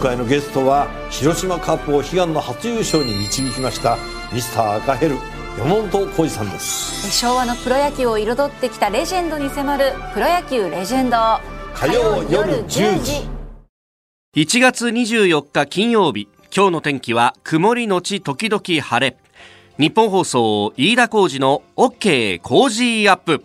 回のゲストは広島カップを悲願の初優勝に導きましたミスター赤ヘル山本浩二さんです。昭和のプロ野球を彩ってきたレジェンドに迫る「プロ野球レジェンド」火曜夜10時。1月24日金曜日。今日の天気は曇りのち時々晴れ。日本放送飯田浩二の OK 工事アップ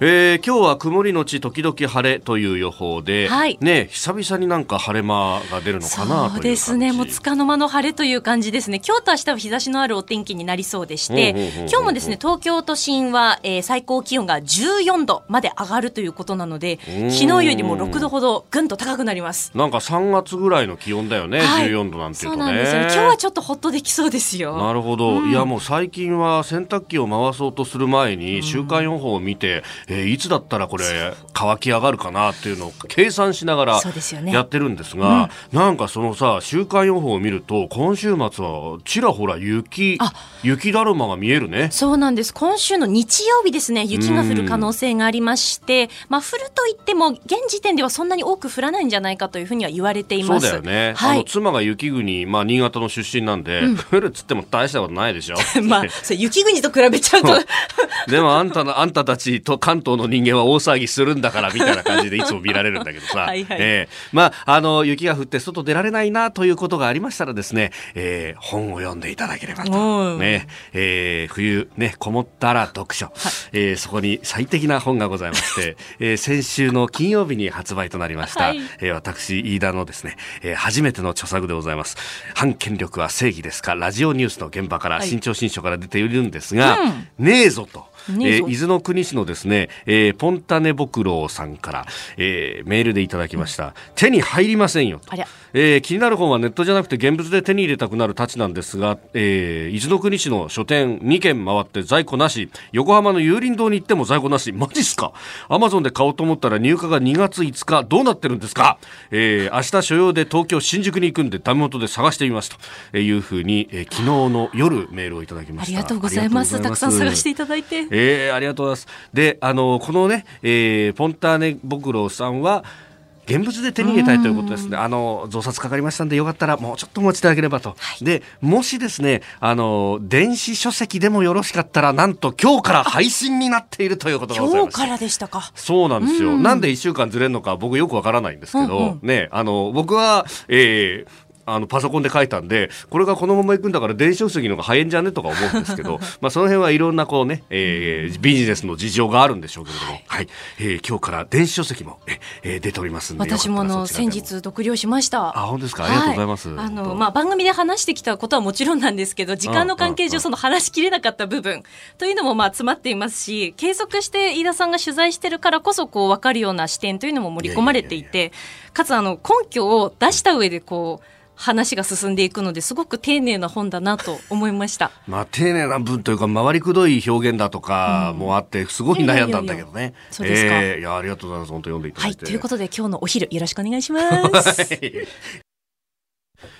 えー、今日は曇りのち時々晴れという予報で、はい、ね久々になんか晴れ間が出るのかなそうですね。もうつかの間の晴れという感じですね。今日と明日は日差しのあるお天気になりそうでして、今日もですね東京都心は、えー、最高気温が14度まで上がるということなので昨日よりも6度ほどぐんと高くなります。なんか3月ぐらいの気温だよね、はい、14度なんていうとね。そうなんですよ、ね、今日はちょっとほっとできそうですよ。なるほど、うん、いやもう最近は洗濯機を回そうとする前に週間予報を見て、うん、えー、いつだったらこれ乾き上がるかなっていうのを計算しながらやってるんですが、ねうん、なんかそのさ週間予報を見ると今週末はちらほら雪雪だるまが見えるね。そうなんです。今週の日曜日ですね。雪が降る可能性がありまして、まあ降ると言っても現時点ではそんなに多く降らないんじゃないかというふうには言われています。そうだよね、はい、あの妻が雪国まあ新潟の出身なんで、うん、降るっつっても大したことないでしょ。まあそ雪国と比べちゃうと。でもあんたのあんたたちと関東の人間は大騒ぎするんだからみたいな感じでいつも見られるんだけどさ。はい、え。ー、まああの雪が降って外出られないなということがありましたらですね、えー、本を読んでいただければと、ね。えー、冬ねこもったら読書、はい、えー、そこに最適な本がございまして、えー、先週の金曜日に発売となりました、はい、えー、私飯田のですね、えー、初めての著作でございます。反権力は正義ですか？ラジオニュースの現場から新潮新書から出ているんですが、うん、ねえぞとえー、伊豆の国市のですね、えー、ポンタネボクロさんから、えー、メールでいただきました。手に入りませんよと。えー、気になる本はネットじゃなくて現物で手に入れたくなるたちなんですが、えー、伊豆の国市の書店2軒回って在庫なし、横浜の有林堂に行っても在庫なし、マジっすか？アマゾンで買おうと思ったら入荷が2月5日、どうなってるんですか？えー、明日所要で東京新宿に行くんでダメ元で探してみますというふうに、えー、昨日の夜メールをいただきました。ありがとうございます。たくさん探していただいて。えー、ありがとうございます。で、あの、このね、えー、ポンターネ・ボクロさんは、現物で手に入れたいということですね。あの、増刷かかりましたんで、よかったらもうちょっとお待ちいただければと。はい、で、もしですね、あの、電子書籍でもよろしかったら、なんと今日から配信になっているということがございます。今日からでしたか。そうなんですよ。んなんで一週間ずれるのか僕よくわからないんですけど、うんうん、ね、あの、僕は、えー、あのパソコンで書いたんでこれがこのままいくんだから電子書籍の方が早いんじゃね？とか思うんですけど まあその辺はいろんなこうね、えー、ビジネスの事情があるんでしょうけれども、はい、はい、えー、今日から電子書籍もえ、えー、出ておりますんで私もあの先日読了しました。あ本当ですか？ありがとうございます、はい、あのまあ番組で話してきたことはもちろんなんですけど時間の関係上その話しきれなかった部分。というのもまあ詰まっていますし継続して飯田さんが取材してるからこそこう分かるような視点というのも盛り込まれていてかつあの根拠を出した上でこう話が進んでいくのですごく丁寧な本だなと思いました。まあ丁寧な文というか回りくどい表現だとかもあって、すごい悩んだんだけどね。そうですか。えー、いやありがとうございます本当読んでいただいて。はいということで今日のお昼よろしくお願いします。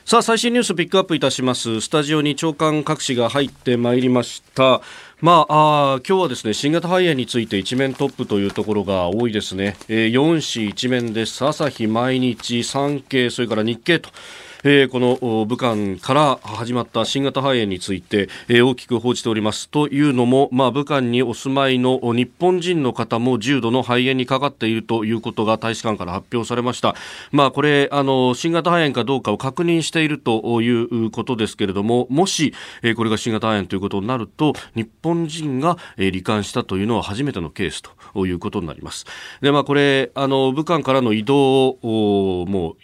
さあ最新ニュースピックアップいたしますスタジオに長官各紙が入ってまいりましたまあ、あ今日はですね新型肺炎について一面トップというところが多いですね、えー、4紙一面です朝日毎日産経それから日経とえー、この武漢から始まった新型肺炎について、えー、大きく報じております。というのも、まあ、武漢にお住まいの日本人の方も重度の肺炎にかかっているということが大使館から発表されました、まあ、これあの新型肺炎かどうかを確認しているということですけれどももし、えー、これが新型肺炎ということになると日本人が、えー、罹患したというのは初めてのケースということになります。で、まあ、これあの武漢からの移動をもう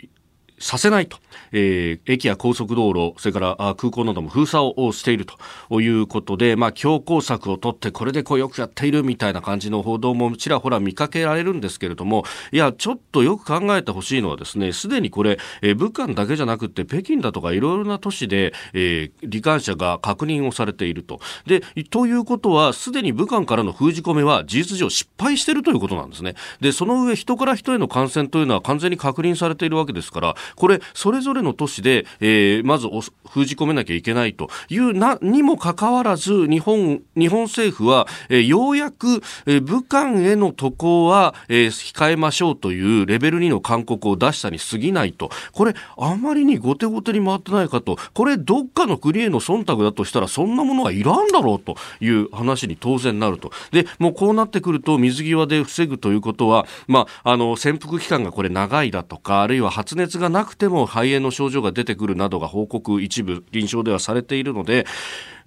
させないとえー、駅や高速道路、それから空港なども封鎖をしているということで、まあ、強硬策を取って、これでこうよくやっているみたいな感じの報道もちらほら見かけられるんですけれども、いや、ちょっとよく考えてほしいのはですね、すでにこれ、えー、武漢だけじゃなくて、北京だとかいろいろな都市で、えー、罹患者が確認をされていると。で、ということは、すでに武漢からの封じ込めは事実上失敗しているということなんですね。で、その上、人から人への感染というのは完全に確認されているわけですから、これ、それぞれの都市で、えー、まず封じ込めなきゃいけないというな、にもかかわらず、日本、日本政府は、えー、ようやく、えー、武漢への渡航は、えー、控えましょうというレベル2の勧告を出したに過ぎないと。これ、あまりに後手後手に回ってないかと。これ、どっかの国への忖度だとしたら、そんなものはいらんだろうという話に当然なると。で、もうこうなってくると、水際で防ぐということは、まあ、あの、潜伏期間がこれ長いだとか、あるいは発熱がなくても肺炎の症状が出てくるなどが報告一部臨床ではされているので、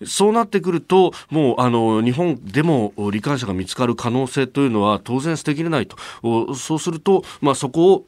そうなってくると、もうあの日本でも罹患者が見つかる可能性というのは当然捨てきれないと。そうすると、まあ、そこを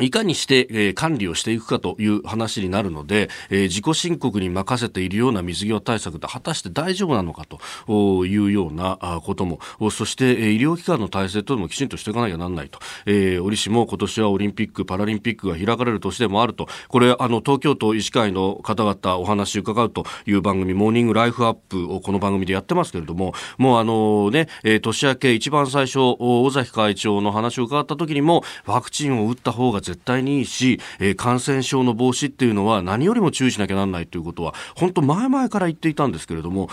いかにして、えー、管理をしていくかという話になるので、えー、自己申告に任せているような水際対策で果たして大丈夫なのかというようなことも、そして、えー、医療機関の体制というのもきちんとしていかなきゃならないと。えー、折しも今年はオリンピック・パラリンピックが開かれる年でもあると。これ、あの、東京都医師会の方々お話伺うという番組、モーニングライフアップをこの番組でやってますけれども、もうあのね、えー、年明け一番最初、尾崎会長の話を伺った時にも、ワクチンを打った方が絶対にいいし、えー、感染症の防止っていうのは何よりも注意しなきゃなんないということは、本当前々から言っていたんですけれども、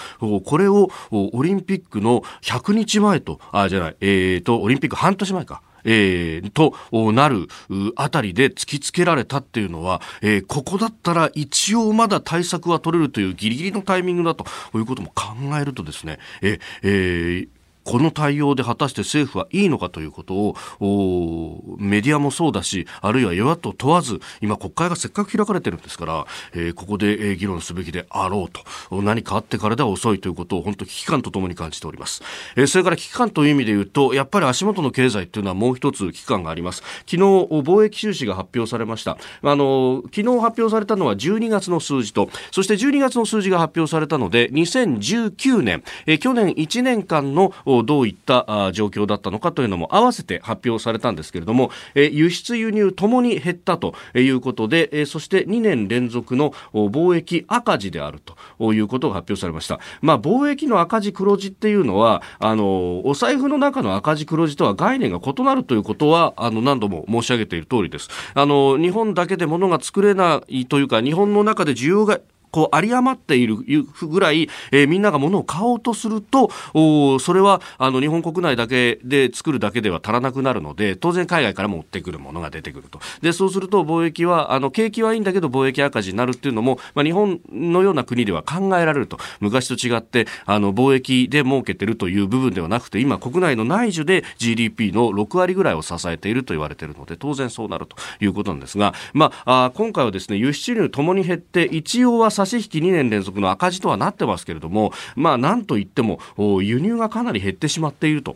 これをオリンピックの100日前と、あ、じゃない、えー、と、オリンピック半年前か。えー、となるあたりで突きつけられたっていうのは、えー、ここだったら一応まだ対策は取れるというギリギリのタイミングだということも考えるとですね、ええーこの対応で果たして政府はいいのかということをメディアもそうだしあるいは与野党問わず今国会がせっかく開かれてるんですから、えー、ここで、議論すべきであろうと。何かあってからでは遅いということを本当危機感とともに感じております、えー、それから危機感という意味で言うとやっぱり足元の経済というのはもう一つ危機感があります。昨日貿易収支が発表されました。あの昨日発表されたのは12月の数字とそして12月の数字が発表されたので2019年、えー、去年1年間のどういった状況だったのかというのも合わせて発表されたんですけれども、輸出輸入ともに減ったということで、そして2年連続の貿易赤字であるということが発表されました。まあ、貿易の赤字黒字っていうのは、あの、お財布の中の赤字黒字とは概念が異なるということは、あの、何度も申し上げている通りです。あの、日本だけで物が作れないというか、日本の中で需要がこう、有り余っているぐらい、えー、みんなが物を買おうとすると、おそれは、あの、日本国内だけで作るだけでは足らなくなるので、当然海外から持ってくるものが出てくると。で、そうすると貿易は、あの、景気はいいんだけど貿易赤字になるっていうのも、まあ、日本のような国では考えられると。昔と違って、あの、貿易で儲けてるという部分ではなくて、今国内の内需で GDP の6割ぐらいを支えていると言われているので、当然そうなるということなんですが、まあ、あ今回はですね、輸出入ともに減って、一応は差し引き2年連続の赤字とはなってますけれども、まあ、なんといっても輸入がかなり減ってしまっていると。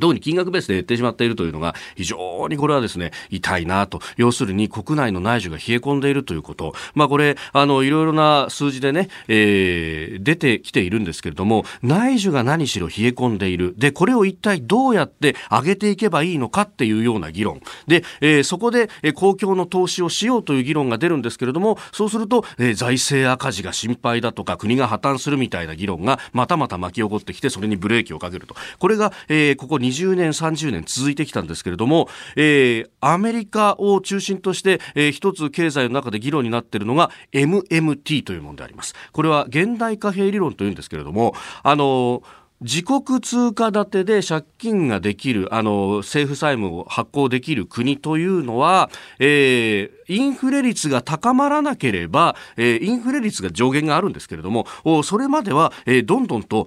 どうに金額ベースで減ってしまっているというのが非常にこれはですね、痛いなと。要するに国内の内需が冷え込んでいるということ。まあこれ、あの、いろいろな数字でね、えー、出てきているんですけれども、内需が何しろ冷え込んでいる。で、これを一体どうやって上げていけばいいのかっていうような議論。で、えー、そこで、え、公共の投資をしようという議論が出るんですけれども、そうすると、えー、財政赤字が心配だとか、国が破綻するみたいな議論がまたまた巻き起こってきて、それにブレーキをかけると。これが、えー、ここ20年、30年続いてきたんですけれども、えー、アメリカを中心として、えー、一つ経済の中で議論になっているのが MMT というものであります。これは現代貨幣理論というんですけれども、あのー自国通貨建てで借金ができる、あの、政府債務を発行できる国というのは、えー、インフレ率が高まらなければ、えー、インフレ率が上限があるんですけれども、それまでは、えー、どんどんと、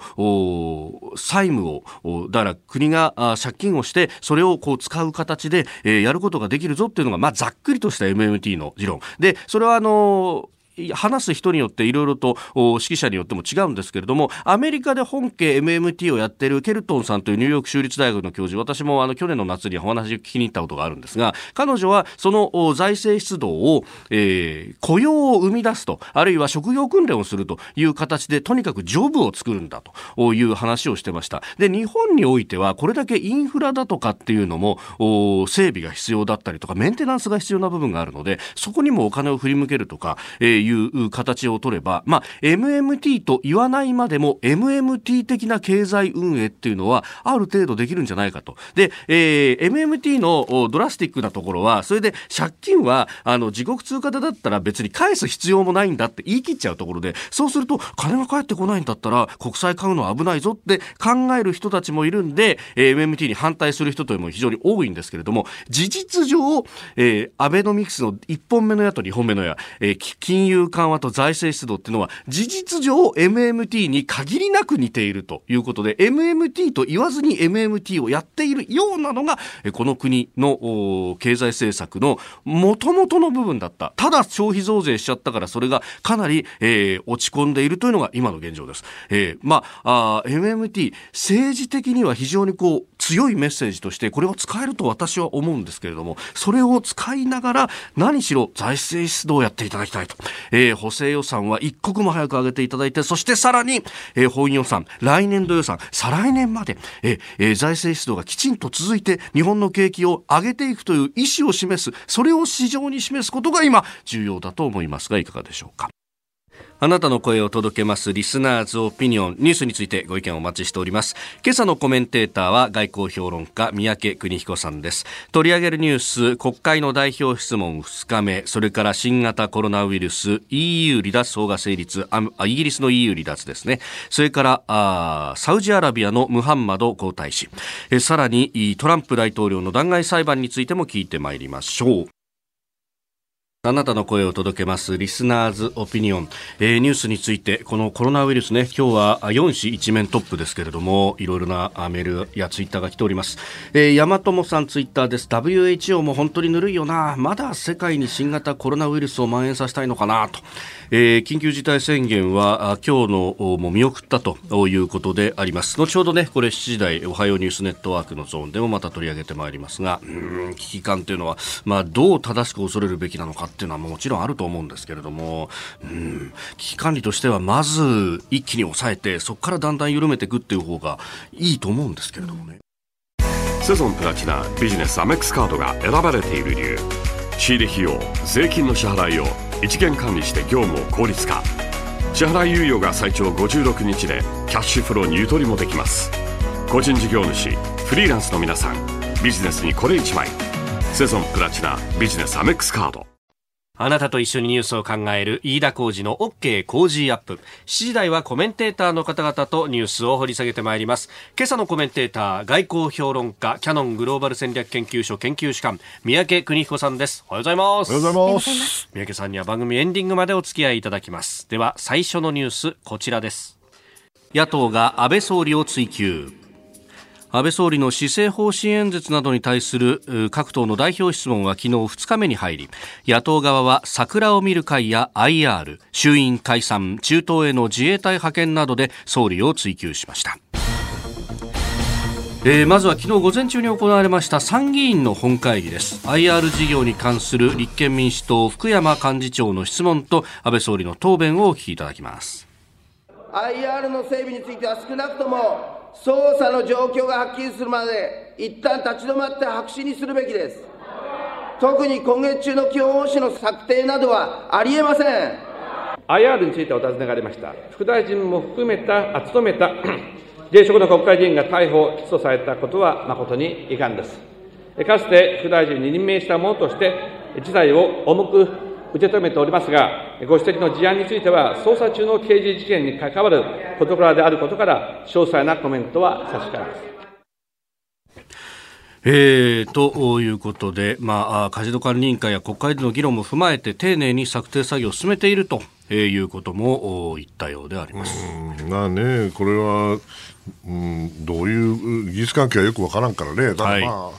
債務を、だから国が借金をして、それをこう使う形で、えー、やることができるぞっていうのが、まあ、ざっくりとした MMT の理論。で、それはあの話す人によっていろいろと指揮者によっても違うんですけれどもアメリカで本家 MMT をやっているケルトンさんというニューヨーク州立大学の教授私もあの去年の夏にお話を聞きに行ったことがあるんですが彼女はその財政出動を、えー、雇用を生み出すとあるいは職業訓練をするという形でとにかくジョブを作るんだという話をしてました。で日本においてはこれだけインフラだとかっていうのも整備が必要だったりとかメンテナンスが必要な部分があるのでそこにもお金を振り向けるとか、えーいう形を取れば、まあ、MMT と言わないまでも MMT 的な経済運営っていうのはある程度できるんじゃないかと。で、えー、MMT のドラスティックなところは、それで借金はあの自国通貨でだったら別に返す必要もないんだって言い切っちゃうところで、そうすると金が返ってこないんだったら国債買うのは危ないぞって考える人たちもいるんで、えー、MMT に反対する人というのも非常に多いんですけれども、事実上、えー、アベノミクスの1本目の矢と2本目の矢、えー、金融緩和と財政出動っていうのは、事実上 MMT に限りなく似ているということで、MMT と言わずに MMT をやっているようなのが、この国の経済政策の元々の部分だった。ただ消費増税しちゃったからそれがかなり、えー、落ち込んでいるというのが今の現状です。えー、まあ、あ MMT、政治的には非常にこう、強いメッセージとしてこれは使えると私は思うんですけれどもそれを使いながら何しろ財政出動をやっていただきたいと、えー、補正予算は一刻も早く上げていただいてそしてさらに、えー、本予算来年度予算再来年まで、えー、財政出動がきちんと続いて日本の景気を上げていくという意思を示すそれを市場に示すことが今重要だと思いますがいかがでしょうか？あなたの声を届けますリスナーズオピニオンニュースについてご意見をお待ちしております。今朝のコメンテーターは外交評論家三宅邦彦さんです。取り上げるニュース国会の代表質問2日目それから新型コロナウイルス EU 離脱法が成立あイギリスの EU 離脱ですね。それからあサウジアラビアのムハンマド皇太子。えさらにトランプ大統領の弾劾裁判についても聞いてまいりましょう。あなたの声を届けますリスナーズオピニオン、えー、ニュースについてこのコロナウイルスね今日は4紙一面トップですけれどもいろいろなメールやツイッターが来ております、えー、山友さんツイッターです。WHO も本当にぬるいよな。まだ世界に新型コロナウイルスを蔓延させたいのかなと、えー、緊急事態宣言は今日のも見送ったということであります。後ほどねこれ7時台おはようニュースネットワークのゾーンでもまた取り上げてまいりますがうん危機感というのはまあどう正しく恐れるべきなのかっていうのはもちろんあると思うんですけれども、うん、危機管理としてはまず一気に抑えて、そこからだんだん緩めていくっていう方がいいと思うんですけれどもね。セゾンプラチナビジネスアメックスカードが選ばれている理由。仕入れ費用税金の支払いを一元管理して業務を効率化。支払い猶予が最長56日でキャッシュフローにゆとりもできます。個人事業主フリーランスの皆さんビジネスにこれ1枚。セゾンプラチナビジネスアメックスカード。あなたと一緒にニュースを考える飯田浩二の OK 工事アップ。7時台はコメンテーターの方々とニュースを掘り下げてまいります。今朝のコメンテーター、外交評論家、キャノングローバル戦略研究所研究主幹、三宅邦彦さんです。おはようございます。おはようございます。三宅さんには番組エンディングまでお付き合いいただきます。では、最初のニュース、こちらです。野党が安倍総理を追及。安倍総理の施政方針演説などに対する各党の代表質問は昨日2日目に入り野党側は桜を見る会や IR 衆院解散中東への自衛隊派遣などで総理を追及しました。えー、まずは昨日午前中に行われました参議院の本会議です。IR 事業に関する立憲民主党福山幹事長の質問と安倍総理の答弁をお聞きいただきます。IR の整備については少なくとも捜査の状況がはっきりするまで、一旦立ち止まって白紙にするべきです。特に今月中の基本方針の策定などはありえません。IR についてお尋ねがありました。副大臣も含めた、あ務めた 現職の国会議員が逮捕・起訴されたことは誠に遺憾です。かつて副大臣に任命した者として、事態を重く受け止めておりますが、ご指摘の事案については、捜査中の刑事事件に関わる事柄であることから、詳細なコメントは差し控えます。えー、ということで、まあ、カジノ管理委員会や国会での議論も踏まえて丁寧に策定作業を進めているということも言ったようであります。まあね、これは、うん、どういう技術関係はよくわからんからね、ただまあ、はい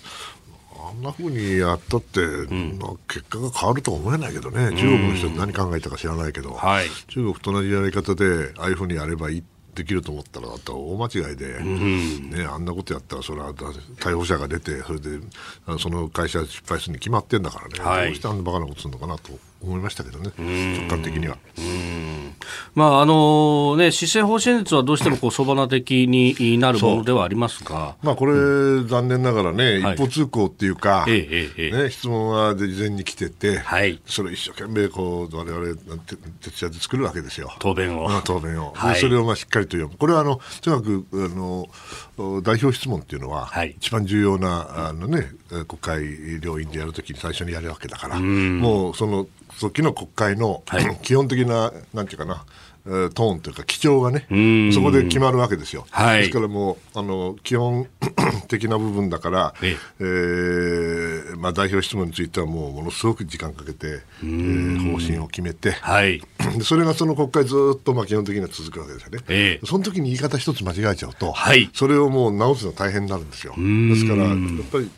んなふうにやったって、うん、結果が変わるとは思えないけどね、中国の人何考えたか知らないけど、はい、中国と同じやり方で、ああいうふうにやればいいできると思ったら、大間違いで、うん、ね、あんなことやったら、それは逮捕者が出て、それでその会社失敗するに決まってんだからね、はい、どうしてあんなバカなことするのかなと思いましたけどね、直感的には。まああのね、施政方針率はどうしてもこうそばな的になるものではありますが、まあ、これ、残念ながらね、はい。一方通行っていうか、ええええええ。ね、質問は事前に来てて、はい。それを一生懸命こう我々て徹夜で作るわけですよ。答弁を。うん答弁を、で はい。それをまあしっかりと読む、これはあのとにかくあのお代表質問っていうのは、はい。一番重要なあの、ね、えー国会両院でやるときに最初にやるわけだから、もうその時の国会の、はい。基本的な、なんていうかな、えートーンというか、基調がねん、そこで決まるわけですよ。はい。ですからもうあの基本 的な部分だから、ええ。ーまあ、代表質問についてはもうものすごく時間かけて、えー方針を決めて、はい、でそれがその国会ずっとまあ基本的には続くわけですよね、ええ。その時に言い方一つ間違えちゃうと、はい。それをもう直すのは大変になるんですよ。ですから、やっぱり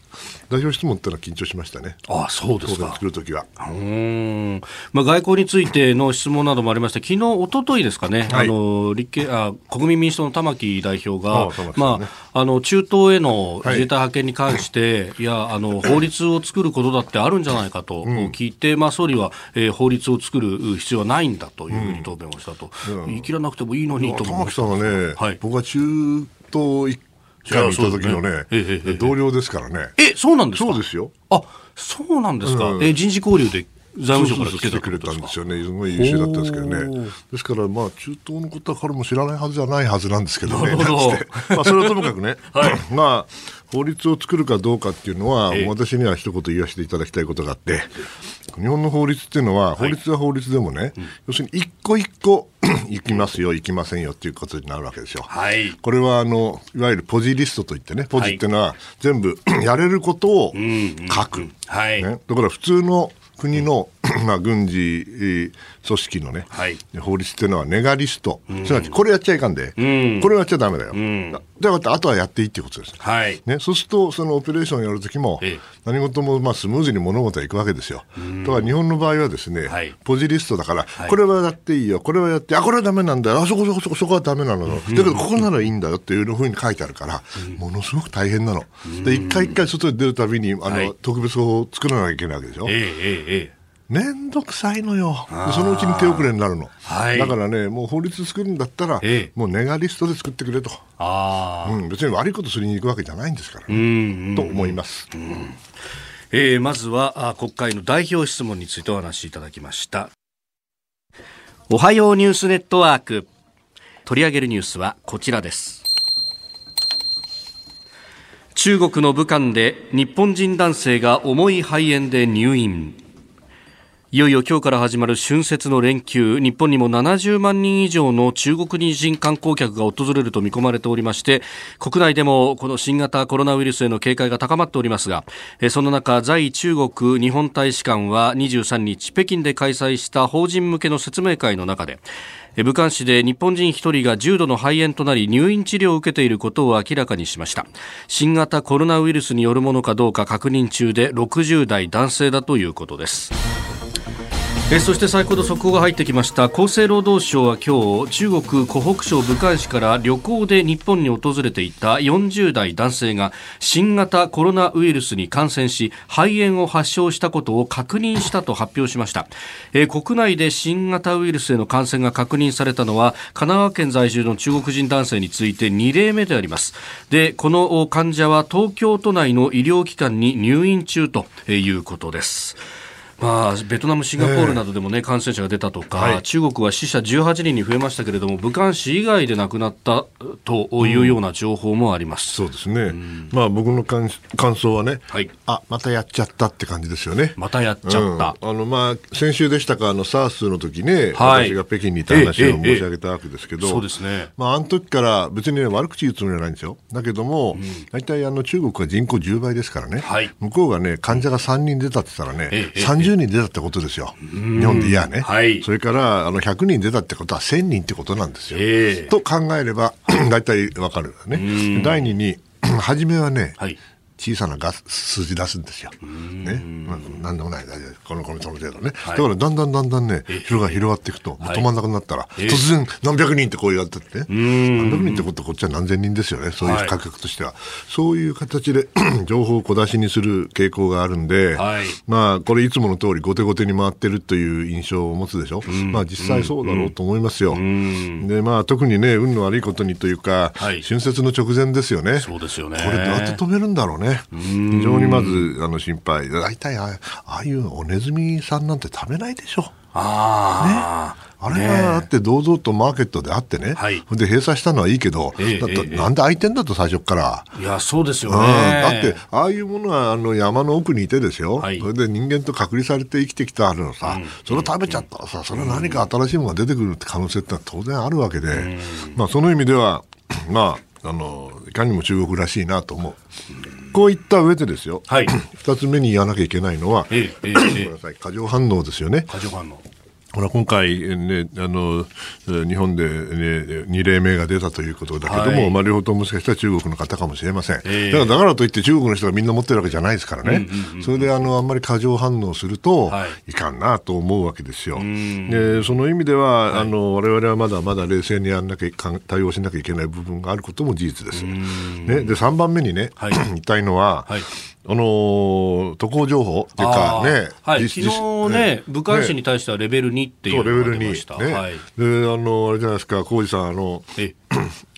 代表質問ってのは緊張しましたね、あそうですか。作るときは。うーん。まあ、外交についての質問などもありまして、昨日一昨日ですかね、はい。あの立憲あ国民民主党の玉木代表が、ああまあ、あの中東への自衛隊派遣に関して、い、やあの、法律を作ることだってあるんじゃないかと聞いて、まあ、総理は、えー法律を作る必要はないんだというふうに答弁をしたと、言い切らなくてもいいのにと思い玉木ましたさんはね、はい。僕は中東一回に行った時のねね。同僚ですからね。えそうなんですか？そうですよ。あそうなんですか、うん。え人事交流で財務省から来てくれたんですよね、すごい優秀だったんですけどおねー、ですから、まあ、中東のことは彼も知らないはずじゃないはずなんですけどね、ど。まあ、それはともかくね、まあ、法律を作るかどうかっていうのは、ええ。私には一言言わせていただきたいことがあって、日本の法律っていうのは、法律は法律でもね、要するに一個一個 行きますよ、行きませんよっていうことになるわけですよ。はい。これはあのいわゆるポジリストといってね、ポジっていうのは全部 やれることを書く。はい。ね、だから普通の国の、まあ、軍事えー組織のね、はい。法律っていうのはネガリスト、すなわちこれやっちゃいかんで、これやっちゃだめだよ、であとはやっていいっていうことです。はい。ね、そうすると、そのオペレーションをやるときもええ、何事もまあスムーズに物事はいくわけですよ。だから日本の場合はですね、はい。ポジリストだから、い。これはやっていいよ、これはやって、あ、これはダメなんだよ、あそこそこそこそこはダメなの。よ、だけどここならいいんだよっていうふうに書いてあるから、ものすごく大変なの。で、一回一回外に出るたびに、あの、はい。特別法を作らなきゃいけないわけでしょ。ええええええめんどくさいのよ。でそのうちに手遅れになるの。はい。だからね、もう法律作るんだったら、ええ。もうネガリストで作ってくれと。ああ、うん、別に悪いことすりに行くわけじゃないんですから、んと思います。えーまずはあ国会の代表質問についてお話しいただきました。おはようニュースネットワーク。取り上げるニュースはこちらです。中国の武漢で日本人男性が重い肺炎で入院いよいよ今日から始まる春節の連休、日本にも70万人以上の中国人観光客が訪れると見込まれておりまして、国内でもこの新型コロナウイルスへの警戒が高まっておりますが、その中、在中国日本大使館は23日、北京で開催した法人向けの説明会の中で、武漢市で日本人1人が重度の肺炎となり入院治療を受けていることを明らかにしました。新型コロナウイルスによるものかどうか確認中で60代男性だということです。えそして先ほど速報が入ってきました。厚生労働省は今日中国湖北省武漢市から旅行で日本に訪れていた40代男性が新型コロナウイルスに感染し肺炎を発症したことを確認したと発表しました、え国内で新型ウイルスへの感染が確認されたのは神奈川県在住の中国人男性について2例目であります。でこの患者は東京都内の医療機関に入院中ということです。まあ、ベトナム、シンガポールなどでも、ね感染者が出たとか、はい。中国は死者18人に増えましたけれども、武漢市以外で亡くなったというような情報もあります。そうですね、まあ僕の感感想はね、はい。あまたやっちゃったって感じですよね。またやっちゃった。うん。あのまあ、先週でしたか、あの SARS の時ね、はい。私が北京にいた話ええを申し上げたわけですけど、そうですね。まあ、あの時から別に、ね、悪口言うつもりはないんですよ。だけども、大体あの中国は人口10倍ですからね、はい。向こうがね、患者が3人出たって言ったらね、ええ30人出たってことですよ。日本でいやね。はいそれからあの100人出たってことは1000人ってことなんですよ。ええと考えれば、大体わかるよね。第二に、初めはね、はい。小さなガス数字出すんですよ。ね、まあ、なんでもない、大丈夫このこのその程度ね、はい。だからだんだんだんだんね、広が広がっていくと、もう止まんなくなったら、突然何百人ってこうやってってね、何百人ってことはこっちは何千人ですよね、そういうはい。価格としては。そういう形で 情報を小出しにする傾向があるんで、はい。まあ、これいつもの通り後手後手に回ってるという印象を持つでしょ。まあ実際そうだろうと思いますよ。で、まあ特にね、運の悪いことにというか、はい。春節の直前ですよね。そうですよね。これどうやって止めるんだろうね。非常にまずあの心配。大体あああいうおネズミさんなんて食べないでしょ。ああ、あれがあって堂々とマーケットであってね、はい。で閉鎖したのはいいけど、ええだってええなんで開いてんだと最初から。いや、そうですようん。ね。だって、ああいうものはあの山の奥にいてですよ、はい。それで人間と隔離されて生きてきたのさ、それを食べちゃった。らさ、それは何か新しいものが出てくるって可能性ってのは当然あるわけで、まあ、その意味では、まあ、あのいかにも中国らしいなと思う。こういった上でですよ、はい 二つ目に言わなきゃいけないのは、ええええ過剰反応ですよね。過剰反応。ほら今回、ね、あのえー日本で、ね、2例目が出たということだけども、はい。まあ、両方とももしかしたら中国の方かもしれません、ええ。だからだからといって中国の人がみんな持ってるわけじゃないですからね、それであのあんまり過剰反応すると、はい。い、かんなと思うわけですよ。でその意味では、あの我々はまだまだ冷静にやんなきゃ対応しなきゃいけない部分があることも事実です。ね、で3番目にね、はい。言いたいのは、はいあのー渡航情報っていうかね、はい、昨実日ね、武漢市に対してはレベル2っていそううレベル2のが出ました。ね、はい。であのあれじゃないですか浩二さんあのえ。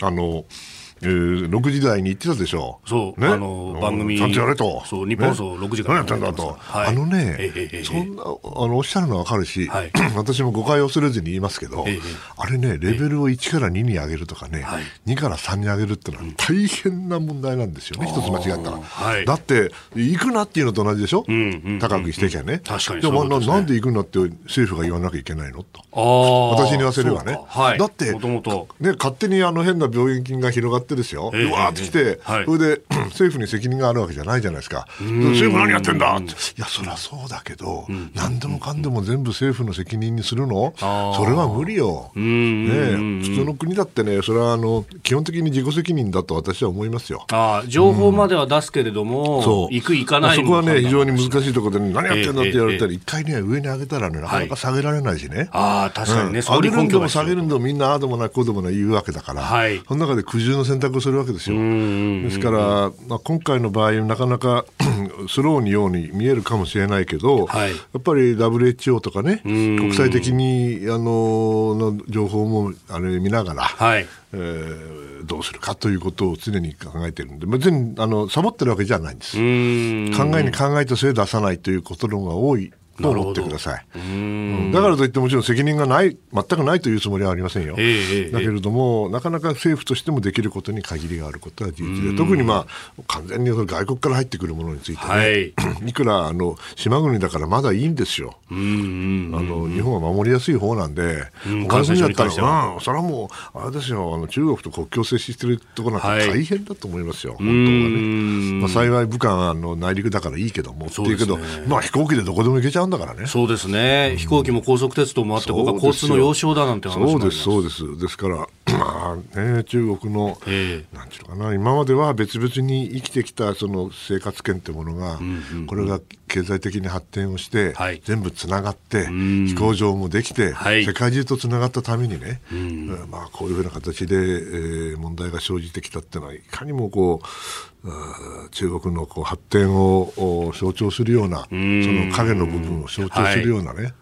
あの、えー、6時台に言ってたでしょ。そうね、あの番組ちゃんとやれと。そう日本放送ね。6時から何やってんだと、はい。あのね、ええええそんなあのおっしゃるのはわかるし、はい。私も誤解を恐れずに言いますけど、ええあれねレベルを1から2に上げるとかね、はい。2から3に上げるってのは大変な問題なんですよね、一つ間違ったら、はい。だって行くなっていうのと同じでしょ、んうんうん。高くしてきゃね、確かにでもね。ななんで行くなって政府が言わなきゃいけないの？と。ああ私に言わせればね。はい。だって、もともと。ね、勝手にあの変な病原菌が広がってですよ、ええうわーってきて、はい。それで 政府に責任があるわけじゃないじゃないですか、政府何やってんだ？って、いや、そりゃそうだけど、何でもかんでも全部政府の責任にするの、それは無理よ。んね、普通の国だってね、それはあの基本的に自己責任だと私は思いますよ。ああ、情報までは出すけれども、そう。行く行かないそこはね、非常に難い。しいところで、ね、何やってんだって言われたら、ええ一回ね、上に上げたらね、なかなか下げられないしね。ああ、確かにね、上げるんでも下げるんでもみんなああでもないこうでもない言うわけだから、はい。その中で苦渋の選択をするわけですよ。ですから、まあ、今回の場合なかなか スローにように見えるかもしれないけど、はいやっぱり WHO とかね国際的にあのの情報もあれ見ながら、はい。えーどうするかということを常に考えてるんで別にあのサボってるわけじゃないんです。うん。考えに考えた末出さないということの方が多いと思ってください。うん。だからといってもちろん責任がない、全くないというつもりはありませんよ。ええええだけれども、なかなか政府としてもできることに限りがあることは事実で、特にまあ、完全にその外国から入ってくるものについてね、はい。い、くらあの島国だからまだいいんですよ。あの日本は守りやすい方なんで、うん。他の国だったら、うん、それはもう、あれですよ、あの中国と国境接してるところなんてはい。大変だと思いますよ、ん。本当はね。まあ、幸い武漢はあの内陸だからいいけども、っていうけど、まあ飛行機でどこでも行けちゃうんだからね。そうですね、飛行機も高速鉄道もあって、ここが交通の要衝だなんて話もありますそうです、そうです。ですから、まあね、中国の、えなんていうのかな、今までは別々に生きてきたその生活圏ってものが、これが経済的に発展をして、はい。全部つながって、飛行場もできて、はい。世界中とつながったためにね、うん。まあ、こういうふうな形で、えー問題が生じてきたっていうのは、いかにもこう、中国のこう発展をお象徴するような、その影の部分を象徴するようなね、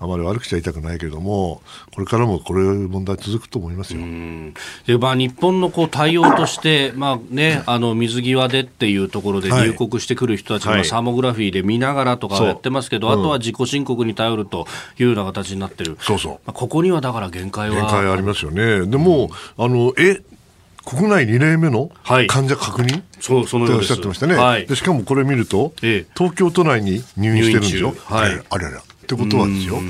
あまり悪口は言いたくないけれども、これからもこれ問題続くと思いますよ。でまあ、日本のこう対応として、まあね、あの水際でっていうところではい。入国してくる人たちが、サーモグラフィーで見ながらとかやってますけど、うん。あとは自己申告に頼るというような形になってる、そうそう。まあ、ここにはだから限界は。限界ありますよね。でも、あの、え、国内2例目のはい。患者確認、そうそのおっしゃってましたね、はい。で。しかもこれ見ると、ええ。東京都内に入院してるんですよ。はい。あれあれあれってことはですよ、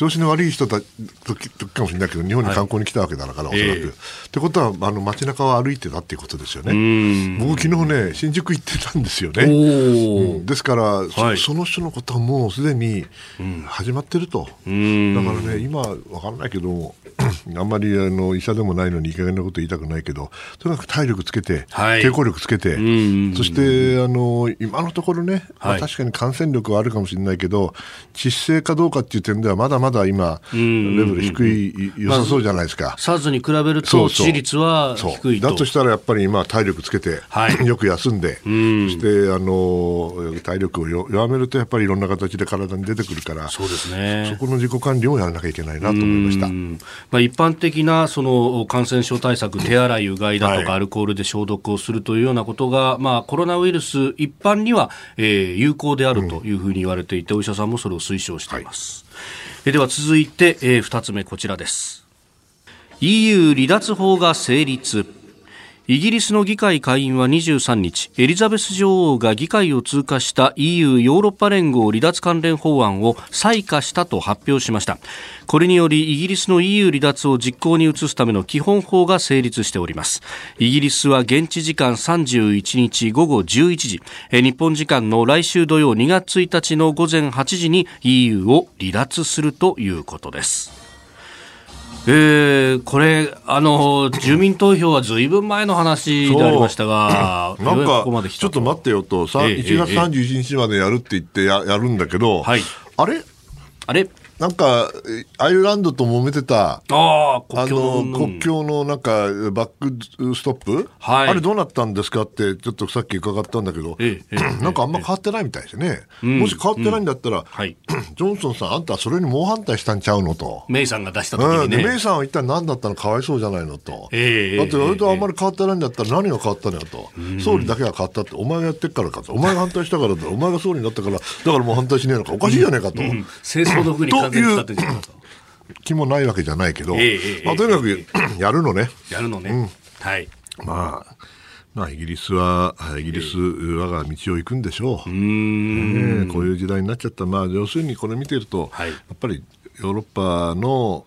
調子の悪い人た時時かもしれないけど、日本に観光に来たわけだから、おそらく。ええ。ってことは、あの街中を歩いてたっていうことですよね。ん。僕、昨日ね、新宿行ってたんですよね。おうーん。ですから、そはい。その人のことはもうすでに始まってると、ん。だからね、今、わからないけど、あんまりあの医者でもないのにいい加減なこと言いたくないけど、とにかく体力つけて、はい。抵抗力つけて、そしてあの今のところね、まあはい。確かに感染力はあるかもしれないけど、致死性かどうかっていう点では、まだまだ今、レベル低い、良さそうじゃないですか。SARS に比べると致死率は低いと。だとしたらやっぱり今、体力つけて、はい。よく休んで、そしてあの体力をよ弱めると、やっぱりいろんな形で体に出てくるから、そうですね。そこの自己管理をやらなきゃいけないなと思いました。うん。まあ、一般的なその感染症対策、手洗い、うがいだとか、はい。アルコールで消毒をするというようなことが、まあ、コロナウイルス一般には、えー有効であるというふうに言われていて、お医者さんもそれを推奨しています。えでは続いて、えー、2つ目、こちらです。EU 離脱法が成立。イギリスの議会下院は23日、エリザベス女王が議会を通過した EU ヨーロッパ連合離脱関連法案を採可したと発表しました。これによりイギリスの EU 離脱を実行に移すための基本法が成立しております。イギリスは現地時間31日午後11時、日本時間の来週土曜2月1日の午前8時に EU を離脱するということです。えー、これ、あの、住民投票はずいぶん前の話でありましたが、なんかこまで来たちょっと待ってよと、さええ1月31日までやるって言ってややるんだけど、はい。あれ？あれ？なんか、えアイルランドと揉めてた、あ国境のの国境のなんかバックストップ、はい。あれどうなったんですか？って、ちょっとさっき伺ったんだけど、ええええ なんかあんま変わってないみたいですね、もし変わってないんだったら、はい。ジョンソンさん、あんたそれに猛反対したんちゃうのと。メイさんが出した時うん、にね。でメイさんは一体何だったの？かわいそうじゃないのと、ええだって、ええ割とあんまり変わってないんだったら何が変わったのよと、総理だけが変わったって、お前がやってっからかと、お前が反対したからだ、お前が総理になったから、だからもう反対しねえのか、おかしいじゃねえかと、清掃の風に完全に使ってしまったと。気もないわけじゃないけど、ええええまあ、とにかくやるのね。やるのね。はい。まあ、まあ、イギリスは、イギリス、我が道を行くんでしょう。うーこういう時代になっちゃった。まあ、要するにこれ見てると、はいやっぱりヨーロッパの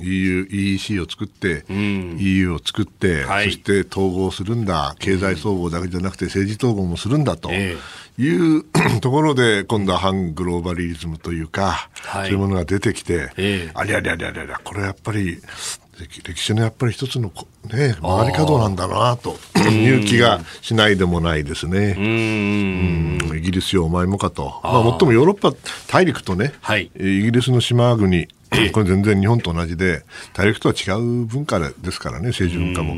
EU、EEC を作って、EU を作って、はい。そして統合するんだ、経済総合だけじゃなくて政治統合もするんだとえいうところで、今度は反グローバリズムというか、はい。そういうものが出てきて、ええ。ありゃりゃりゃりゃりゃ、これやっぱり、歴歴史のやっぱり一つのこ、ね、曲がり角なんだなという気がしないでもないですね。イギリスよ、お前もかと。まあ、もっともヨーロッパ大陸とね、はい。えーイギリスの島国、これ全然日本と同じで、大陸とは違う文化ですからね、政治文化も。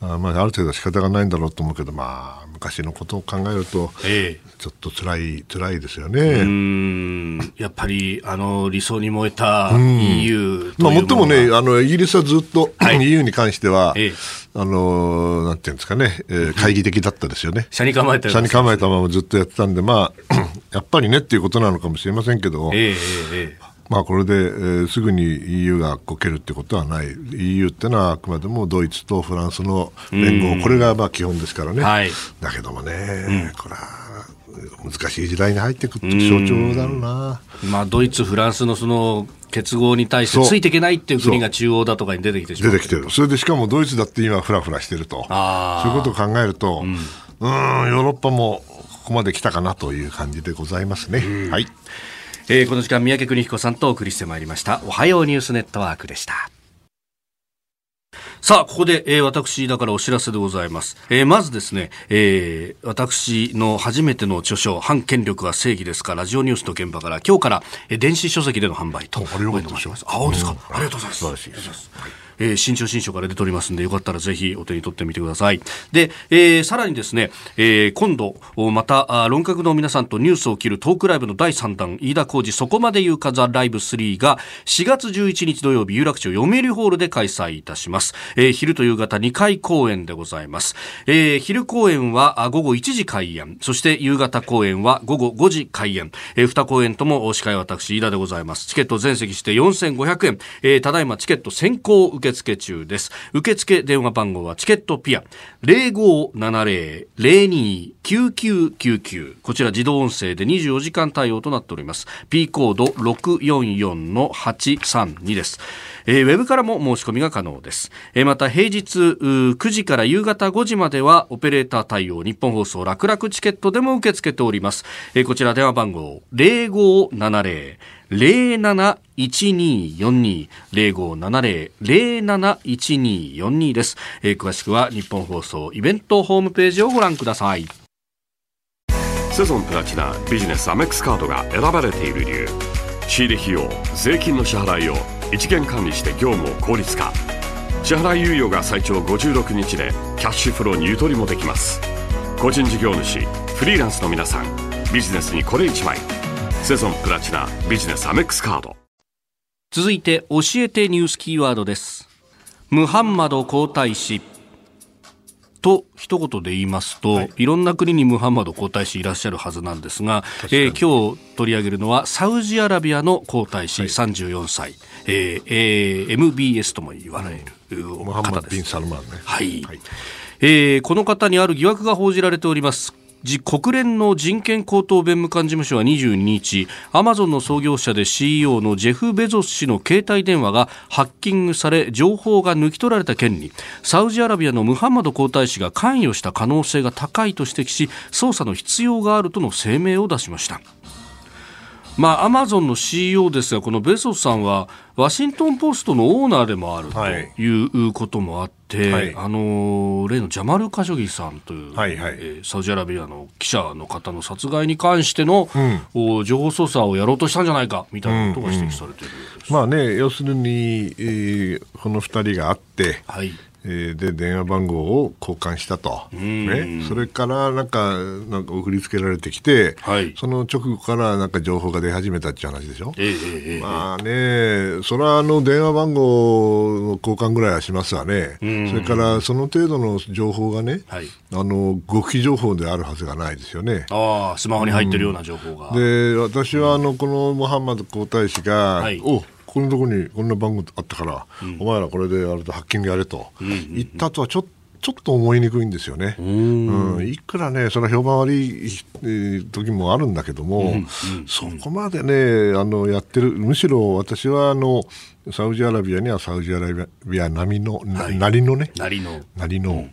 あまあ、ある程度は仕方がないんだろうと思うけど、まあ、昔のことを考えると、ええ。ちょっと辛い、辛いですようね。やっぱり、あの、理想に燃えた EU とまあ、いうが。もっともね、あの、イギリスはずっと、EU に関しては、ええ。あの、なんていうんですかね、えー懐疑的だったですよね。車に構えてる車に構えたままずっとやってたんで、まあ、やっぱりねっていうことなのかもしれませんけど、えええええまあ、これで、えーすぐに EU がこけるってことはない、EU ってのはあくまでもドイツとフランスの連合、これがまあ基本ですからね、はい。だけどもね、これは難しい時代に入っていく象徴だろうな。えまあ、ドイツ、フランスのその結合に対してついていけないっていう国が中央だとかに出てきてしまう。出てきてる、それでしかもドイツだって今、ふらふらしてると、そういうことを考えると、うん、んヨーロッパもここまで来たかなという感じでございますね。はいえーこの時間、三宅邦彦さんとお送りしてまいりました。おはようニュースネットワークでした。さあ、ここで、えー私、だからお知らせでございます。えーまずですね、えー私の初めての著書、反権力は正義ですか、ラジオニュースの現場から、今日から、えー電子書籍での販売と。あれよかったでしょあ、そうですか？ありがとうございます。素晴らしいですえー新潮新書から出ておりますんで、よかったらぜひお手に取ってみてください。で、えーさらにですね、えー今度、また、論客の皆さんとニュースを切るトークライブの第3弾、飯田浩二そこまで言うかザライブ3が4月11日土曜日、有楽町読売ホールで開催いたします。えー昼と夕方2回公演でございます。えー昼公演は午後1時開演、そして夕方公演は午後5時開演。えー、2公演とも司会は私、飯田でございます。チケット全席して4500円。えーただいまチケット先行受け付中です。受付電話番号はチケットピア0570-029999こちら自動音声で24時間対応となっております。P コード644-832です。えーウェブからも申し込みが可能です。えーまた平日うー9時から夕方5時まではオペレーター対応日本放送楽々チケットでも受け付けております。えーこちら電話番号0570 071242 0570-071242です、えー詳しくは日本放送イベントホームページをご覧くださいセゾンプラチナビジネスアメックスカードが選ばれている理由仕入れ費用税金の支払いを一元管理して業務を効率化。支払い猶予が最長56日でキャッシュフローにゆとりもできます。個人事業主フリーランスの皆さんビジネスにこれ一枚。セゾンプラチナビジネスアメックスカード。続いて教えてニュースキーワードです。ムハンマド皇太子。と一言で言いますと、い、ろんな国にムハンマド皇太子いらっしゃるはずなんですが、えー今日取り上げるのはサウジアラビアの皇太子34歳、えーえー MBS とも言われるモハンマド・ビン・方です。サルマンね。はい、えーこの方にある疑惑が報じられております。国連の人権高等弁務官事務所は22日、アマゾンの創業者で CEO のジェフ・ベゾス氏の携帯電話がハッキングされ、情報が抜き取られた件に、サウジアラビアのムハンマド皇太子が関与した可能性が高いと指摘し、捜査の必要があるとの声明を出しました。まあ、アマゾンの CEO ですが、このベソスさんは、ワシントン・ポストのオーナーでもあるはい。ということもあって、はい。あの例のジャマル・カショギさんという、はいはい。えーサウジアラビアの記者の方の殺害に関しての、お情報操作をやろうとしたんじゃないかみたいなことが指摘されているようです。まあね、要するに、えーこの二人が会って、はい。えーで電話番号を交換したと、ね、それからなんかなんか送りつけられてきて、はい。その直後からなんか情報が出始めたっていう話でしょ？ええまあね、それはあの電話番号の交換ぐらいはしますわね、それからその程度の情報がね、はい。あの極秘情報であるはずがないですよね。ああ、スマホに入ってるような情報が。で私はあのこのモハンマド皇太子が、はい。おここのとこにこんな番号あったから、お前らこれであれとハッキングやれと、言ったとはちょちょっと思いにくいんですよね。うん。いくらね、それは評判悪いえー時もあるんだけども、そこまでね、あのやってる、むしろ私はあのサウジアラビアにはサウジアラビア並みの、ななりのね、なりの。なりの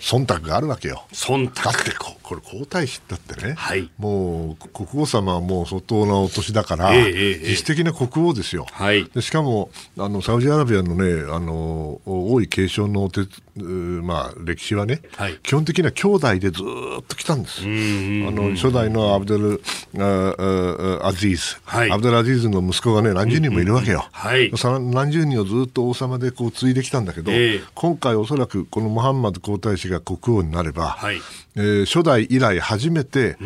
忖度があるわけよ。忖度。だってここれ皇太子だってね、はいもう国王様はもう相当なお年だから、ええええ実質的な国王ですよ。はいでしかもあのサウジアラビアのねあの王位継承のお手、うーまあ、歴史はね、はい基本的には兄弟でずーっと来たんです。あの初代のアブデルアジーズ、はい。アブデルアジーズの息子がね何十人もいるわけよ。はい。何十人をずっと王様でこう継いできたんだけど、ええ。今回おそらくこのムハンマド皇太子が国王になれば、はい。えー初代以来初めて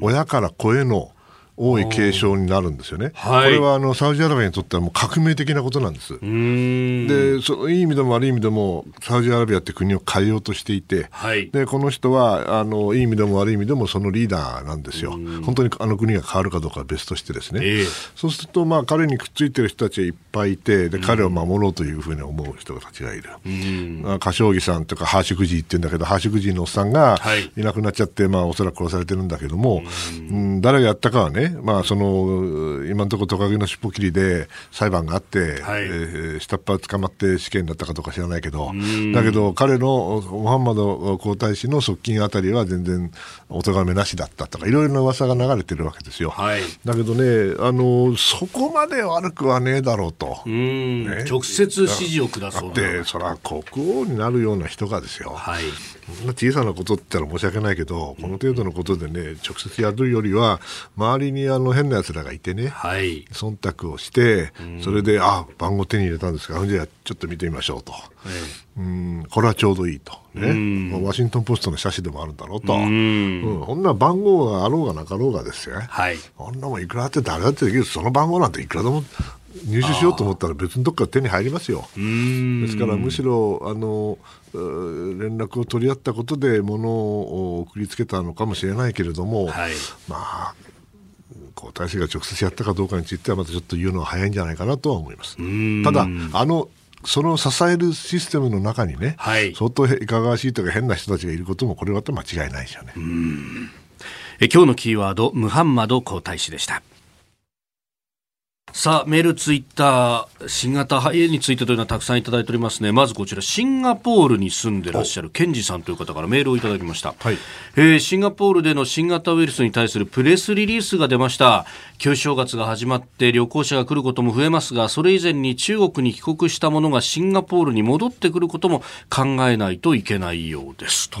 親から子への王位継承になるんですよね。はい。これはあのサウジアラビアにとってはもう革命的なことなんです。でそいい意味でも悪い意味でもサウジアラビアって国を変えようとしていて、はい。でこの人はあのいい意味でも悪い意味でもそのリーダーなんですよ、本当にあの国が変わるかどうかは別としてですね、ええ。そうすると、まあ、彼にくっついてる人たちがいっぱいいてで彼を守ろうというふうに思う人たちがいる、まあカショウギさんとかハーシュクジーって言うんだけどハーシュクジーのおっさんがはい。いなくなっちゃって、まあ、おそらく殺されてるんだけども、うん誰がやったかはね、まあ、その今のところトカゲの尻尾切りで裁判があって、はい。えー下っ端捕まって死刑になったかどうか知らないけど、だけど彼のモハンマド皇太子の側近あたりは全然お咎めなしだったとかいろいろな噂が流れてるわけですよ。はい。だけどねあの、そこまで悪くはねえだろうと。うね。直接指示を下だっそうなて、それは国王になるような人がですよ、はい。そんな小さなことって言ったら申し訳ないけど、この程度のことでね、直接やるよりは、周りにあの変な奴らがいてね、はい。忖度をして、それで、あ番号手に入れたんですか、じゃあちょっと見てみましょうと、うん、これはちょうどいいと、ね。まあワシントン・ポストの写真でもあるんだろうと、うん、こん。な番号があろうがなかろうがですよ、はい。こんなもんいくらあって誰だってできる、その番号なんていくらでも入手しようと思ったら別にどっか手に入りますよ。ですからむしろあの連絡を取り合ったことで物を送りつけたのかもしれないけれども、はい。まあ皇太子が直接やったかどうかについてはまたちょっと言うのは早いんじゃないかなとは思います。ただあのその支えるシステムの中にね、はい相当いかがわしいとか変な人たちがいることもこれは間違いないですよね。え今日のキーワード、ムハンマド皇太子でした。さあ、メール、ツイッター、新型肺炎についてというのはたくさんいただいておりますね。まずこちら、シンガポールに住んでらっしゃるケンジさんという方からメールをいただきました。はいえーシンガポールでの新型ウイルスに対するプレスリリースが出ました。旧正月が始まって旅行者が来ることも増えますが、それ以前に中国に帰国した者がシンガポールに戻ってくることも考えないといけないようですと。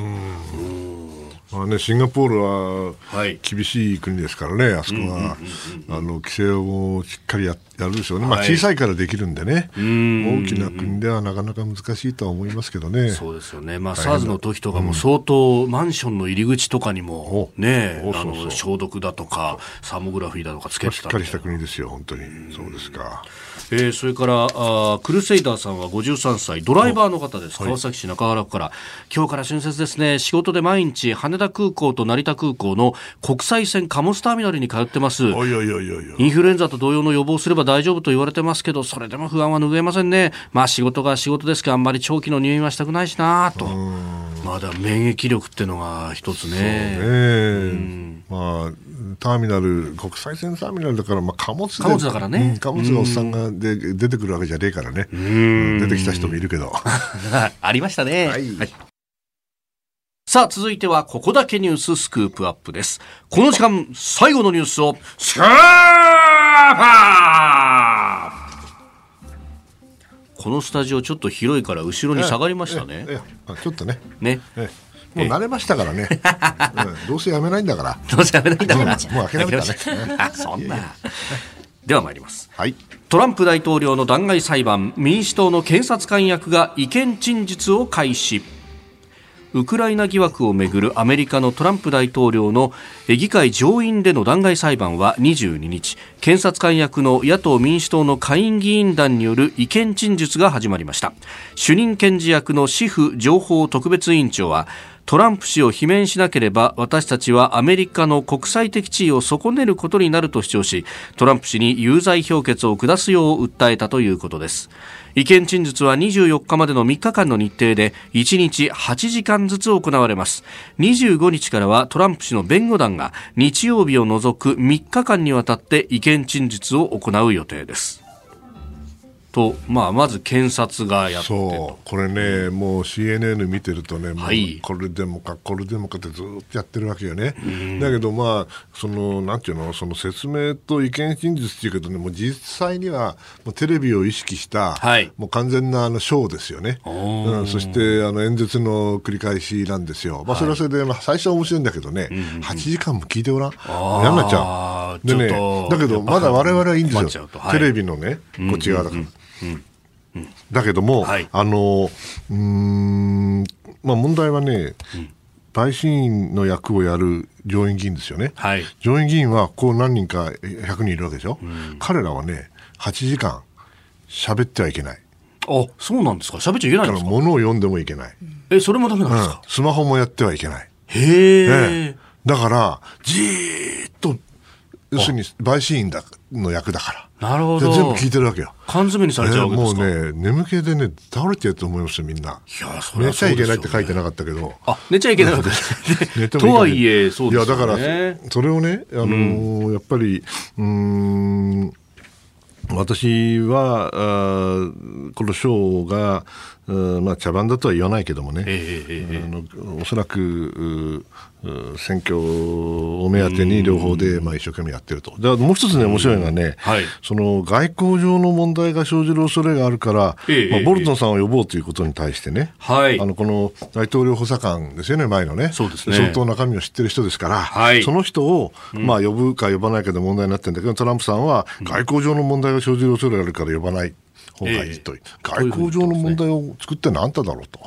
まあね、シンガポールははい。厳しい国ですからね、あそこは、あの規制をしっかりややるでしょうね、まあ、はい。小さいからできるんでね、大きな国ではなかなか難しいとは思いますけどね。そうですよね、まあ、SARS の時とかも相当、マンションの入り口とかにも、おねあの消毒だとか、サーモグラフィーだとかつけてしたっかりした国ですよ、本当に。そうですか。えーそれからあークルセイダーさんは53歳ドライバーの方です、川崎市中原区から。今日から春節ですね。仕事で毎日羽田空港と成田空港の国際線貨物ターミナルに通ってます。おいおいおいおい。インフルエンザと同様の予防すれば大丈夫と言われてますけど、それでも不安は拭えませんね。まあ仕事が仕事ですけど、あんまり長期の入院はしたくないしなと。まだ免疫力ってのが一つね。ねえまあ、ターミナル、国際線ターミナルだから、まあ、貨物で貨物だからねうん貨物がおっさんがで出てくるわけじゃねえからね、うん出てきた人もいるけど。ありましたね。はいさあ、続いては、ここだけニューススクープアップです。この時間、最後のニュースを、スクープアップこのスタジオちょっと広いから後ろに下がりましたね。えええちょっとね、ね。もう慣れましたからね、うんどうせやめないんだから。どうせやめないんだから。もう諦めたねあそんな。では参ります。はい。トランプ大統領の弾劾裁判、民主党の検察官役が意見陳述を開始。ウクライナ疑惑をめぐるアメリカのトランプ大統領の議会上院での弾劾裁判は22日、検察官役の野党民主党の下院議員団による意見陳述が始まりました。主任検事役の司法情報特別委員長は、トランプ氏を罷免しなければ私たちはアメリカの国際的地位を損ねることになると主張しトランプ氏に有罪評決を下すよう訴えたということです意見陳述は24日までの3日間の日程で1日8時間ずつ行われます。25日からはトランプ氏の弁護団が日曜日を除く3日間にわたって意見陳述を行う予定です。と、まあ、まず検察がやってとそう、これね、もう CNN 見てるとね、はいこれでもか、これでもかってずっとやってるわけよね。だけど、まあ、その、なんていうの、その説明と意見陳述っていうけどね、もう実際には、もうテレビを意識した、はいもう完全なあのショーですよね。うん、そして、あの、演説の繰り返しなんですよ。まあ、それはそれで、まあ、最初は面白いんだけどね、8時間も聞いてごらん。嫌になっちゃう。でねだけど、まだ我々はいいんですよ。はいテレビのね、こっち側だから。だけども、はい。あのうーん、まあ、問題はね、陪審員の役をやる上院議員ですよね、はい。上院議員はこう何人か100人いるわけでしょ、彼らはね、8時間喋ってはいけない、あそうなんですか。喋っちゃいけないだんですか？物を読んでもいけない、えそれもダメなんうんですか、スマホもやってはいけない。へえええ。だから、じーっと、要するに陪審員だの役だから。なるほどで全部聞いてるわけよ。缶詰にされちゃうわけですか、えーもうね、眠気でね、倒れてると思いますよ、みんな。いやそれは寝ちゃいけないって書いてななかったけど。あ寝ちゃいけな いわけとはいえそうですよねいや、だから、それをね、あのーやっぱり、うーん、私は、あーこの賞が、うんまあ、茶番だとは言わないけどもね、えええええあのおそらく選挙を目当てに両方で、まあ、一生懸命やってると。でもう一つね、面白いのはね、はい。その外交上の問題が生じる恐れがあるから、まあ、ええ。ええボルトンさんを呼ぼうということに対してね、はい。あのこの大統領補佐官ですよね、前のね、そうですね。相当中身を知ってる人ですから、はい。その人を、まあ、呼ぶか呼ばないかで問題になってるんだけど、トランプさんは外交上の問題が生じる恐れがあるから呼ばない方がいいと、ええ。外交上の問題を作ってるのはあんただろうと。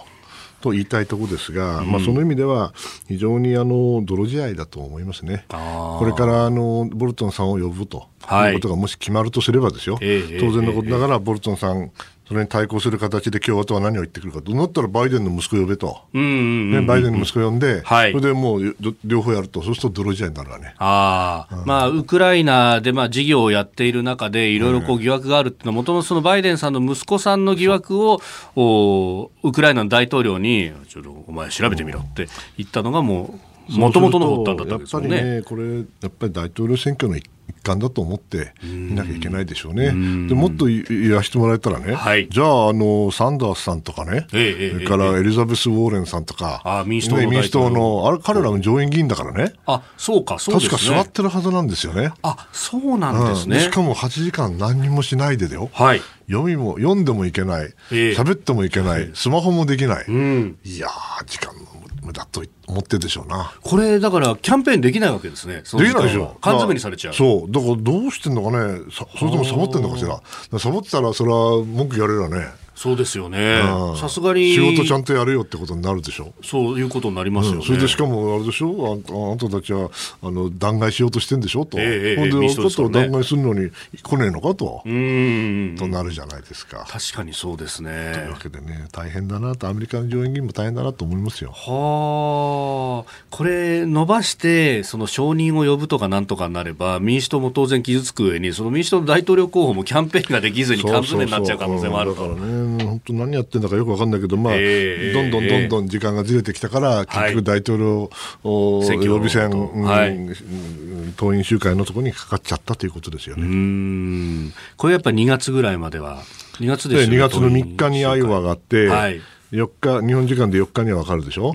と言いたいところですが、まあ、その意味では非常にあの泥仕合だと思いますね。これからあのボルトンさんを呼ぶとはいいうことがもし決まるとすればですよ、ええ当然のことながらボルトンさん、それに対抗する形で共和党は何を言ってくるかと、なったらバイデンの息子呼べと、うんうんうんね、バイデンの息子呼んで、はい。それでもうど両方やると、そうすると泥仕合になるわね。ああ、まあ、ウクライナで、まあ、事業をやっている中で、いろいろこう疑惑があるっていうのは、もともとそのバイデンさんの息子さんの疑惑を、おウクライナの大統領に、ちょっとお前調べてみろって言ったのがもう、もともとの発端だったわけですやっぱりね。ね、これ、やっぱり大統領選挙の一環だと思っていなきゃいけないでしょうね。でもっと言言わせてもらえたらね、はいじゃあ、あの、サンダースさんとかね、ええええそれからエリザベス・ウォーレンさんとか、あ民主党のね民主党の、あれ、彼らも上院議員だからね、あ、そうか、そうですね。確か座ってるはずなんですよね。あ、そうなんですね。うんしかも8時間何にもしないでだよ。はい。読みも、読んでもいけない。ええ喋、ってもいけない。スマホもできない。うん。いやー、時間の無駄と思ってるでしょうな。これ、だから、キャンペーンできないわけですね。できないでしょ。缶詰にされちゃう。そう。だからどうしてんのかね。さそれともサボってんのかしらサボってたら、それは文句言われるわね。そうですよねうん。さすがに。仕事ちゃんとやれよってことになるでしょ？そういうことになりますよね。うんそれでしかも、あれでしょ？ああんたたちはあの弾劾しようとしてんでしょと、ええええほんで、ちょっと弾劾するのに来ねえのかと、うーん。となるじゃないですか。確かにそうですというねわ。けでね、大変だなと、アメリカの上院議員も大変だなと思いますよ。はあ、これ伸ばして、その承認を呼ぶとかなんとかになれば、民主党も当然傷つく上に、その民主党の大統領候補もキャンペーンができずに缶詰になっちゃう可能性もあるからね、本当何やってんだかよくわかんないけど、まあ、ええ。どんどんどんどん時間がずれてきたから、結局大統領、お選挙予備選、うんはい。うん党員集会のところにかかっちゃったということですよね。ん。これやっぱ2月ぐらいまでは、2月ですで、よね。2月の3日にアイオワがあって、はい。4日、日本時間で4日には分かるでしょ、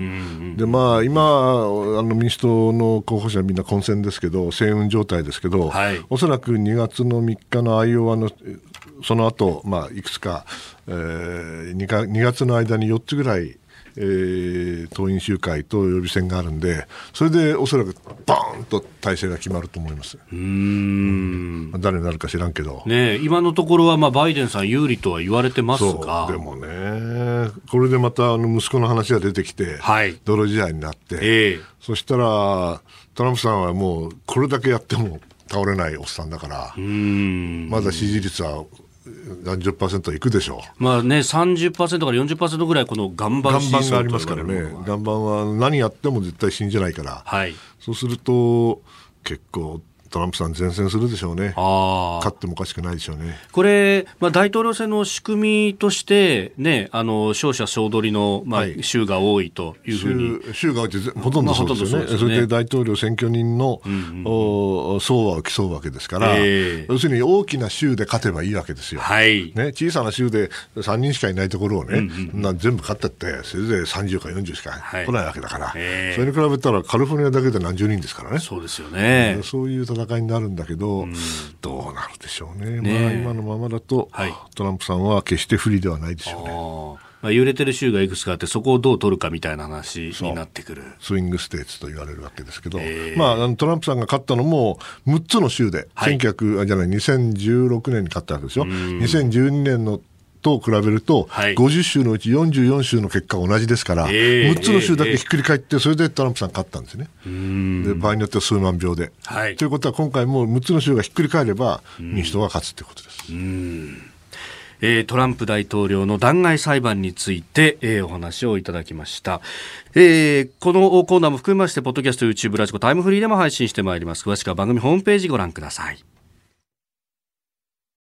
でまあ、今あの、民主党の候補者、みんな混戦ですけど、星雲状態ですけど、はい。おそらく2月の3日のアイオワのその後、まあいくつか、えー 2, か2月の間に4つぐらい、えー党員集会と予備選があるんで、それでおそらくバーンと体制が決まると思います。うーん。まあ誰になるか知らんけど。ねえ今のところはまあバイデンさん有利とは言われてますが。でもね、これでまたあの息子の話が出てきて、はい泥仕合になって、ええそしたら、トランプさんはもう、これだけやっても倒れないおっさんだから、うーん。まだ支持率は何十パーセントいくでしょう。まあね、30%から40%ぐらいこの岩盤岩盤がありますからね岩盤は何やっても絶対信じないから、はい。そうすると、結構、トランプさん、前線するでしょうね。勝。ってもおかしくないでしょうね。これ、まあ、大統領選の仕組みとして、ね、あの勝者総取りの、まあはい州が多いというふうに、州州が多いってほとんどそうですよね、まあそねそれで大統領選挙人の、お総和を競うわけですから、ええ要するに大きな州で勝てばいいわけですよ。はい、ね、小さな州で3人しかいないところをね、な全部勝ったって、それで30か40しかはい来ないわけだから、ええそれに比べたらカリフォルニアだけで何十人ですからね。そうですよね。そういう戦いになるんだけど、どうなるでしょうね、ねえ。まあ、今のままだと、はい。トランプさんは決して不利ではないでしょうね。まあ、揺れてる州がいくつかあって、そこをどう取るかみたいな話になってくる。スイングステーツと言われるわけですけど、ええ。まあ、トランプさんが勝ったのも6つの州で、はい。1900あじゃない2016年に勝ったわけですよ、2012年のと比べると、はい50州のうち44州の結果が同じですから、ええ6つの州だけひっくり返って、それでトランプさん勝ったんですね、で場合によっては数万票で。はいということは、今回も6つの州がひっくり返れば、民主党が勝つということです。えートランプ大統領の弾劾裁判について、えーお話をいただきました。えーこのコーナーも含めまして、ポッドキャスト、YouTube、ラジコ、タイムフリーでも配信してまいります。詳しくは番組ホームページご覧ください。